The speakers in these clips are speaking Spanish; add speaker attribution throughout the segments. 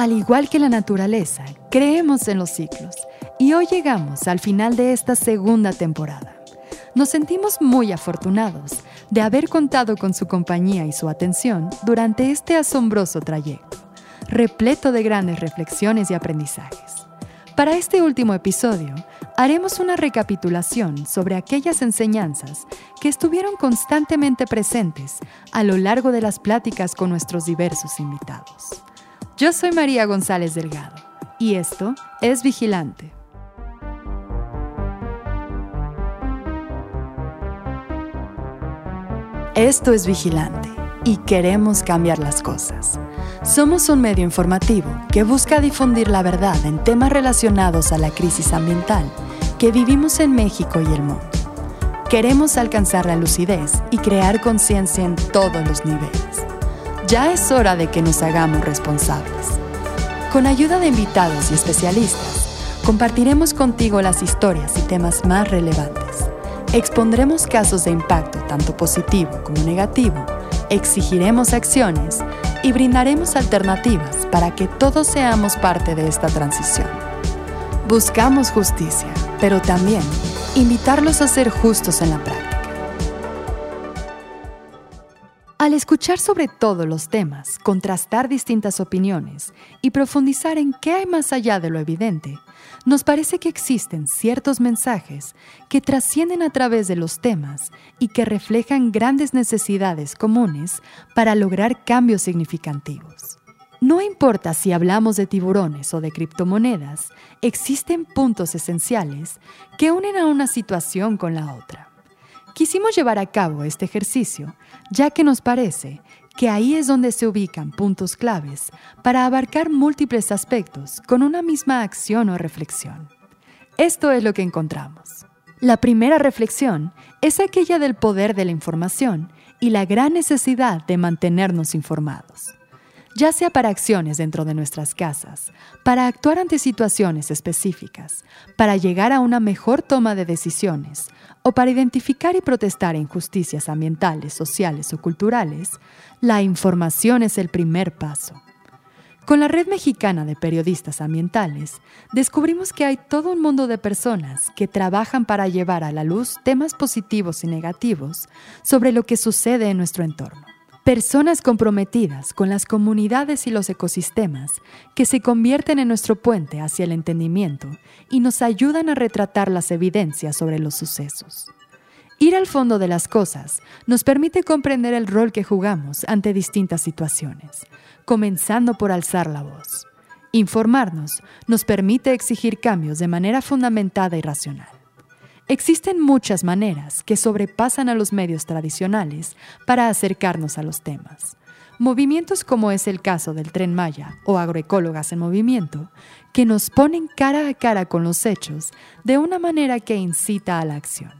Speaker 1: Al igual que la naturaleza, creemos en los ciclos y hoy llegamos al final de esta segunda temporada. Nos sentimos muy afortunados de haber contado con su compañía y su atención durante este asombroso trayecto, repleto de grandes reflexiones y aprendizajes. Para este último episodio, haremos una recapitulación sobre aquellas enseñanzas que estuvieron constantemente presentes a lo largo de las pláticas con nuestros diversos invitados. Yo soy María González Delgado y esto es Vigilante. Esto es Vigilante y queremos cambiar las cosas. Somos un medio informativo que busca difundir la verdad en temas relacionados a la crisis ambiental que vivimos en México y el mundo. Queremos alcanzar la lucidez y crear conciencia en todos los niveles. Ya es hora de que nos hagamos responsables. Con ayuda de invitados y especialistas, compartiremos contigo las historias y temas más relevantes. Expondremos casos de impacto tanto positivo como negativo, exigiremos acciones y brindaremos alternativas para que todos seamos parte de esta transición. Buscamos justicia, pero también invitarlos a ser justos en la práctica. Al escuchar sobre todos los temas, contrastar distintas opiniones y profundizar en qué hay más allá de lo evidente, nos parece que existen ciertos mensajes que trascienden a través de los temas y que reflejan grandes necesidades comunes para lograr cambios significativos. No importa si hablamos de tiburones o de criptomonedas, existen puntos esenciales que unen a una situación con la otra. Quisimos llevar a cabo este ejercicio ya que nos parece que ahí es donde se ubican puntos claves para abarcar múltiples aspectos con una misma acción o reflexión. Esto es lo que encontramos. La primera reflexión es aquella del poder de la información y la gran necesidad de mantenernos informados ya sea para acciones dentro de nuestras casas, para actuar ante situaciones específicas, para llegar a una mejor toma de decisiones o para identificar y protestar injusticias ambientales, sociales o culturales, la información es el primer paso. Con la Red Mexicana de Periodistas Ambientales, descubrimos que hay todo un mundo de personas que trabajan para llevar a la luz temas positivos y negativos sobre lo que sucede en nuestro entorno. Personas comprometidas con las comunidades y los ecosistemas que se convierten en nuestro puente hacia el entendimiento y nos ayudan a retratar las evidencias sobre los sucesos. Ir al fondo de las cosas nos permite comprender el rol que jugamos ante distintas situaciones, comenzando por alzar la voz. Informarnos nos permite exigir cambios de manera fundamentada y racional. Existen muchas maneras que sobrepasan a los medios tradicionales para acercarnos a los temas. Movimientos como es el caso del tren Maya o agroecólogas en movimiento, que nos ponen cara a cara con los hechos de una manera que incita a la acción.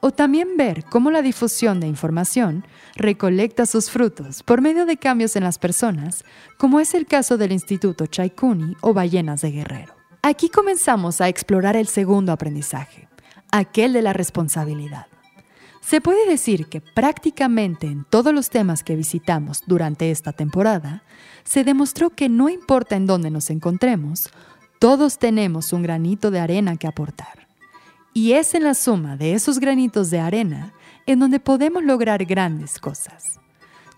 Speaker 1: O también ver cómo la difusión de información recolecta sus frutos por medio de cambios en las personas, como es el caso del Instituto Chaikuni o Ballenas de Guerrero. Aquí comenzamos a explorar el segundo aprendizaje, aquel de la responsabilidad. Se puede decir que prácticamente en todos los temas que visitamos durante esta temporada, se demostró que no importa en dónde nos encontremos, todos tenemos un granito de arena que aportar. Y es en la suma de esos granitos de arena en donde podemos lograr grandes cosas.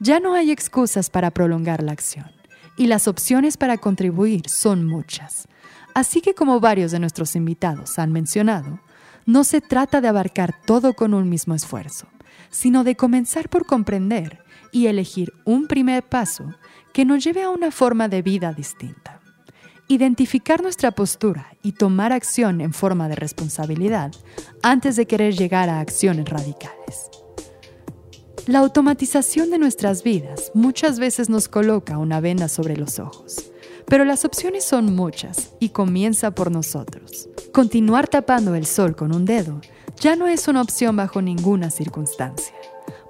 Speaker 1: Ya no hay excusas para prolongar la acción y las opciones para contribuir son muchas. Así que como varios de nuestros invitados han mencionado, no se trata de abarcar todo con un mismo esfuerzo, sino de comenzar por comprender y elegir un primer paso que nos lleve a una forma de vida distinta. Identificar nuestra postura y tomar acción en forma de responsabilidad antes de querer llegar a acciones radicales. La automatización de nuestras vidas muchas veces nos coloca una venda sobre los ojos pero las opciones son muchas y comienza por nosotros. Continuar tapando el sol con un dedo ya no es una opción bajo ninguna circunstancia,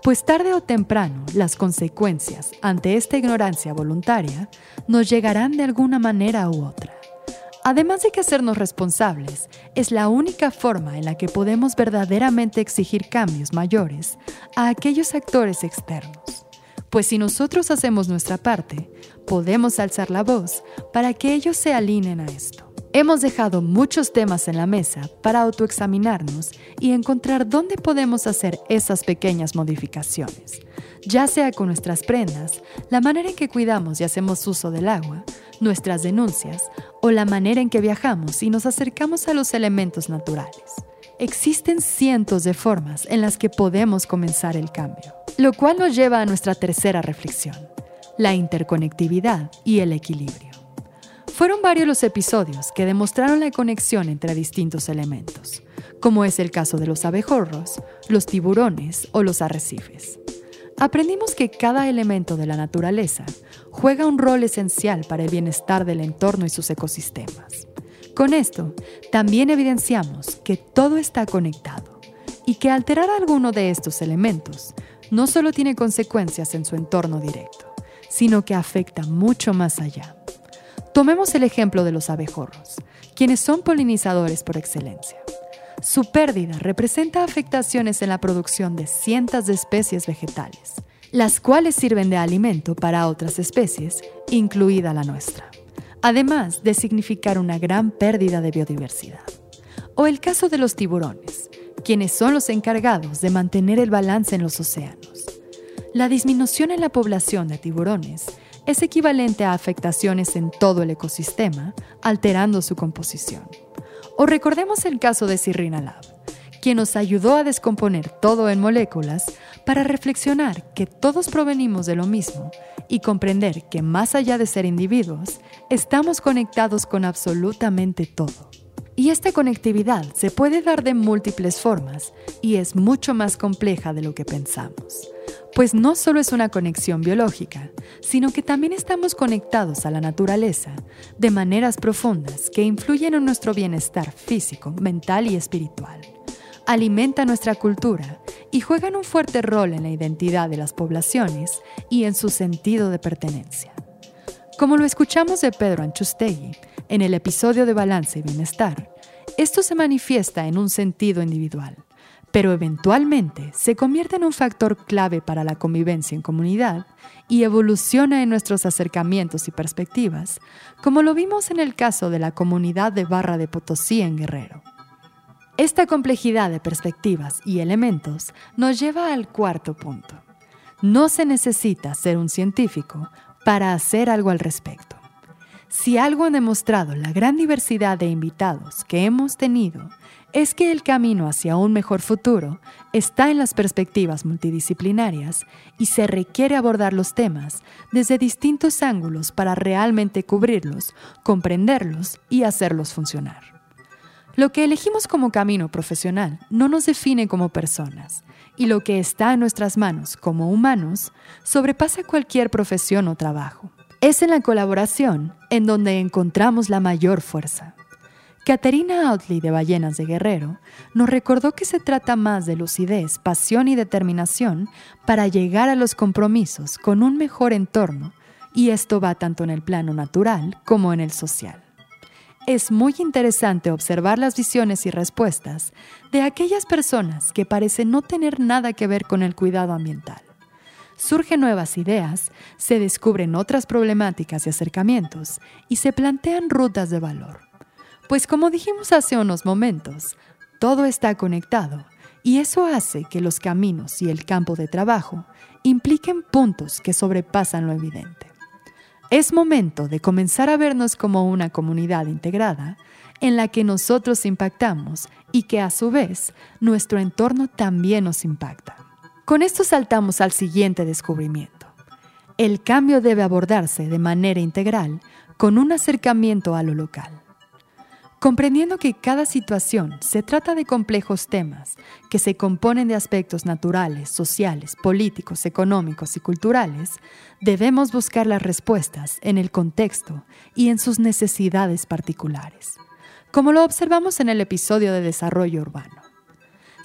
Speaker 1: pues tarde o temprano las consecuencias ante esta ignorancia voluntaria nos llegarán de alguna manera u otra. Además de que hacernos responsables es la única forma en la que podemos verdaderamente exigir cambios mayores a aquellos actores externos. Pues si nosotros hacemos nuestra parte, podemos alzar la voz para que ellos se alineen a esto. Hemos dejado muchos temas en la mesa para autoexaminarnos y encontrar dónde podemos hacer esas pequeñas modificaciones, ya sea con nuestras prendas, la manera en que cuidamos y hacemos uso del agua, nuestras denuncias o la manera en que viajamos y nos acercamos a los elementos naturales. Existen cientos de formas en las que podemos comenzar el cambio, lo cual nos lleva a nuestra tercera reflexión, la interconectividad y el equilibrio. Fueron varios los episodios que demostraron la conexión entre distintos elementos, como es el caso de los abejorros, los tiburones o los arrecifes. Aprendimos que cada elemento de la naturaleza juega un rol esencial para el bienestar del entorno y sus ecosistemas. Con esto, también evidenciamos que todo está conectado y que alterar alguno de estos elementos no solo tiene consecuencias en su entorno directo, sino que afecta mucho más allá. Tomemos el ejemplo de los abejorros, quienes son polinizadores por excelencia. Su pérdida representa afectaciones en la producción de cientos de especies vegetales, las cuales sirven de alimento para otras especies, incluida la nuestra, además de significar una gran pérdida de biodiversidad. O el caso de los tiburones, quienes son los encargados de mantener el balance en los océanos. La disminución en la población de tiburones es equivalente a afectaciones en todo el ecosistema, alterando su composición. O recordemos el caso de Sirrina Lab, quien nos ayudó a descomponer todo en moléculas para reflexionar que todos provenimos de lo mismo y comprender que más allá de ser individuos, estamos conectados con absolutamente todo. Y esta conectividad se puede dar de múltiples formas y es mucho más compleja de lo que pensamos pues no solo es una conexión biológica, sino que también estamos conectados a la naturaleza de maneras profundas que influyen en nuestro bienestar físico, mental y espiritual. Alimenta nuestra cultura y juegan un fuerte rol en la identidad de las poblaciones y en su sentido de pertenencia. Como lo escuchamos de Pedro Anchustegui en el episodio de Balance y Bienestar, esto se manifiesta en un sentido individual pero eventualmente se convierte en un factor clave para la convivencia en comunidad y evoluciona en nuestros acercamientos y perspectivas, como lo vimos en el caso de la comunidad de Barra de Potosí en Guerrero. Esta complejidad de perspectivas y elementos nos lleva al cuarto punto. No se necesita ser un científico para hacer algo al respecto. Si algo ha demostrado la gran diversidad de invitados que hemos tenido es que el camino hacia un mejor futuro está en las perspectivas multidisciplinarias y se requiere abordar los temas desde distintos ángulos para realmente cubrirlos, comprenderlos y hacerlos funcionar. Lo que elegimos como camino profesional no nos define como personas, y lo que está en nuestras manos como humanos sobrepasa cualquier profesión o trabajo. Es en la colaboración en donde encontramos la mayor fuerza. Caterina Outley de Ballenas de Guerrero nos recordó que se trata más de lucidez, pasión y determinación para llegar a los compromisos con un mejor entorno, y esto va tanto en el plano natural como en el social. Es muy interesante observar las visiones y respuestas de aquellas personas que parecen no tener nada que ver con el cuidado ambiental. Surgen nuevas ideas, se descubren otras problemáticas y acercamientos y se plantean rutas de valor. Pues como dijimos hace unos momentos, todo está conectado y eso hace que los caminos y el campo de trabajo impliquen puntos que sobrepasan lo evidente. Es momento de comenzar a vernos como una comunidad integrada en la que nosotros impactamos y que a su vez nuestro entorno también nos impacta. Con esto saltamos al siguiente descubrimiento. El cambio debe abordarse de manera integral con un acercamiento a lo local. Comprendiendo que cada situación se trata de complejos temas que se componen de aspectos naturales, sociales, políticos, económicos y culturales, debemos buscar las respuestas en el contexto y en sus necesidades particulares, como lo observamos en el episodio de desarrollo urbano.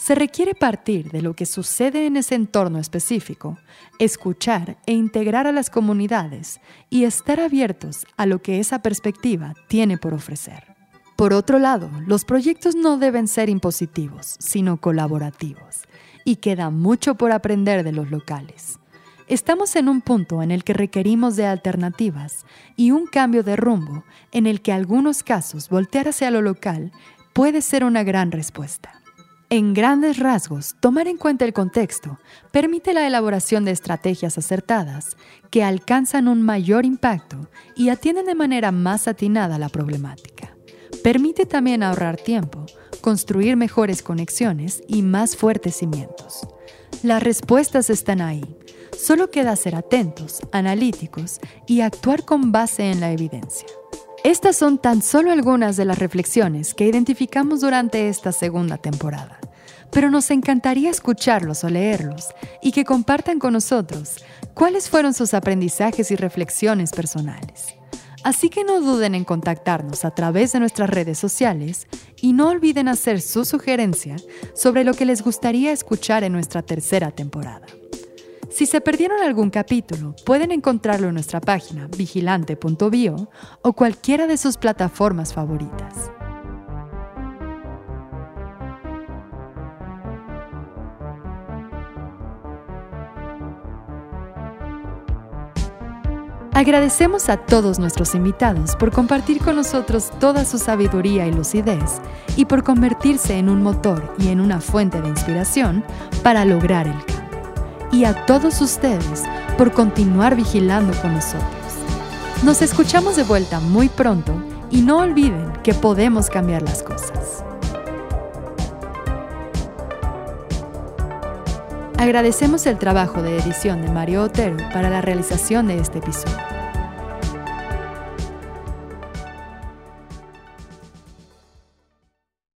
Speaker 1: Se requiere partir de lo que sucede en ese entorno específico, escuchar e integrar a las comunidades y estar abiertos a lo que esa perspectiva tiene por ofrecer. Por otro lado, los proyectos no deben ser impositivos, sino colaborativos, y queda mucho por aprender de los locales. Estamos en un punto en el que requerimos de alternativas y un cambio de rumbo en el que algunos casos voltear hacia lo local puede ser una gran respuesta. En grandes rasgos, tomar en cuenta el contexto permite la elaboración de estrategias acertadas que alcanzan un mayor impacto y atienden de manera más atinada la problemática. Permite también ahorrar tiempo, construir mejores conexiones y más fuertes cimientos. Las respuestas están ahí. Solo queda ser atentos, analíticos y actuar con base en la evidencia. Estas son tan solo algunas de las reflexiones que identificamos durante esta segunda temporada, pero nos encantaría escucharlos o leerlos y que compartan con nosotros cuáles fueron sus aprendizajes y reflexiones personales. Así que no duden en contactarnos a través de nuestras redes sociales y no olviden hacer su sugerencia sobre lo que les gustaría escuchar en nuestra tercera temporada. Si se perdieron algún capítulo, pueden encontrarlo en nuestra página vigilante.bio o cualquiera de sus plataformas favoritas. Agradecemos a todos nuestros invitados por compartir con nosotros toda su sabiduría y lucidez y por convertirse en un motor y en una fuente de inspiración para lograr el cambio y a todos ustedes por continuar vigilando con nosotros. Nos escuchamos de vuelta muy pronto y no olviden que podemos cambiar las cosas. Agradecemos el trabajo de edición de Mario Otero para la realización de este episodio.